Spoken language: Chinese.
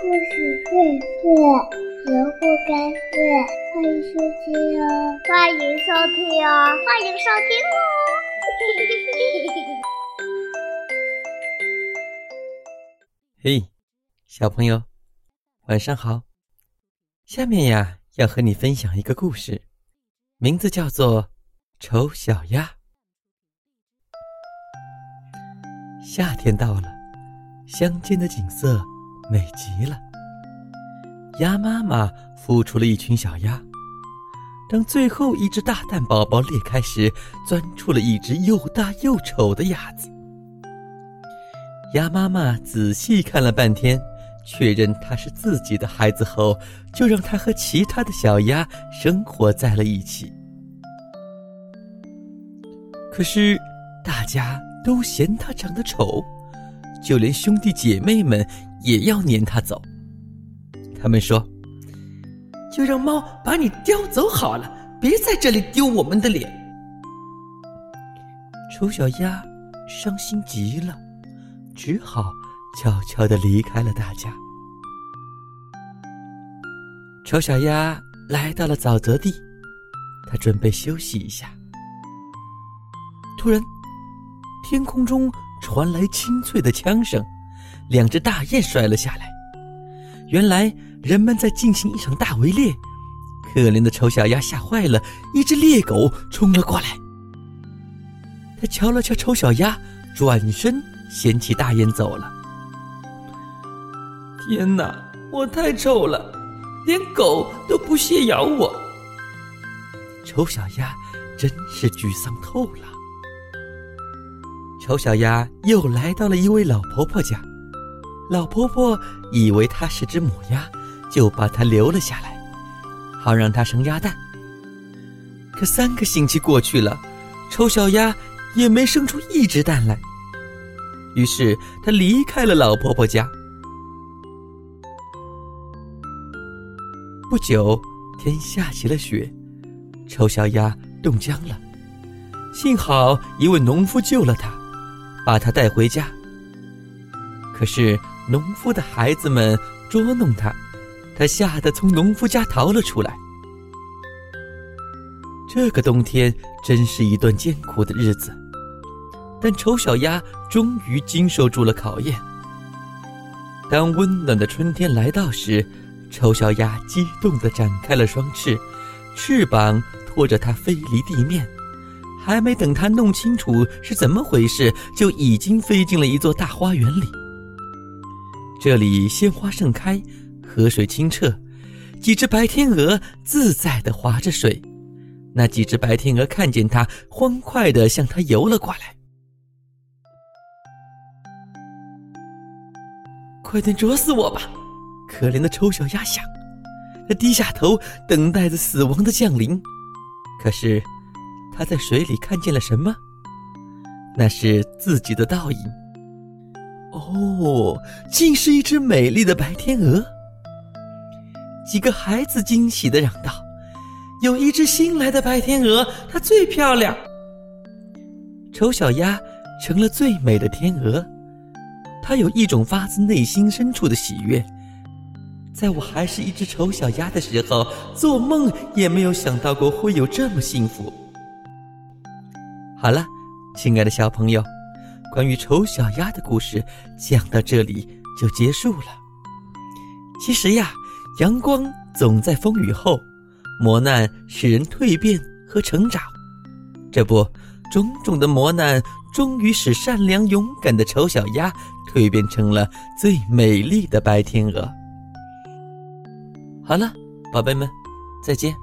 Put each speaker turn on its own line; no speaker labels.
故事荟萃，萝卜开会，欢迎收听。哦！
欢迎收听。哦！欢迎收听。哦！
嘿，小朋友，晚上好！下面呀，要和你分享一个故事，名字叫做《丑小鸭》。夏天到了，乡间的景色美极了。鸭妈妈孵出了一群小鸭，当最后一只大蛋宝宝裂开时，钻出了一只又大又丑的鸭子。鸭妈妈仔细看了半天，确认它是自己的孩子后，就让它和其他的小鸭生活在了一起。可是，大家。都嫌它长得丑，就连兄弟姐妹们也要撵它走。他们说：“就让猫把你叼走好了，别在这里丢我们的脸。”丑小鸭伤心极了，只好悄悄地离开了大家。丑小鸭来到了沼泽地，它准备休息一下。突然，天空中传来清脆的枪声，两只大雁摔了下来。原来人们在进行一场大围猎，可怜的丑小鸭吓坏了，一只猎狗冲了过来。他瞧了瞧丑小鸭，转身掀起大雁走了。天哪，我太丑了，连狗都不屑咬我。丑小鸭真是沮丧透了。丑小鸭又来到了一位老婆婆家，老婆婆以为它是只母鸭，就把它留了下来，好让它生鸭蛋。可三个星期过去了，丑小鸭也没生出一只蛋来。于是它离开了老婆婆家。不久，天下起了雪，丑小鸭冻僵了，幸好一位农夫救了它。把它带回家。可是农夫的孩子们捉弄他，他吓得从农夫家逃了出来。这个冬天真是一段艰苦的日子，但丑小鸭终于经受住了考验。当温暖的春天来到时，丑小鸭激动地展开了双翅，翅膀拖着它飞离地面。还没等他弄清楚是怎么回事，就已经飞进了一座大花园里。这里鲜花盛开，河水清澈，几只白天鹅自在地划着水。那几只白天鹅看见它，欢快地向它游了过来。快点啄死我吧！可怜的丑小鸭想，它低下头，等待着死亡的降临。可是。它在水里看见了什么？那是自己的倒影。哦，竟是一只美丽的白天鹅。几个孩子惊喜的嚷道：“有一只新来的白天鹅，它最漂亮。”丑小鸭成了最美的天鹅，它有一种发自内心深处的喜悦。在我还是一只丑小鸭的时候，做梦也没有想到过会有这么幸福。好了，亲爱的小朋友，关于丑小鸭的故事讲到这里就结束了。其实呀，阳光总在风雨后，磨难使人蜕变和成长。这不，种种的磨难终于使善良勇敢的丑小鸭蜕变成了最美丽的白天鹅。好了，宝贝们，再见。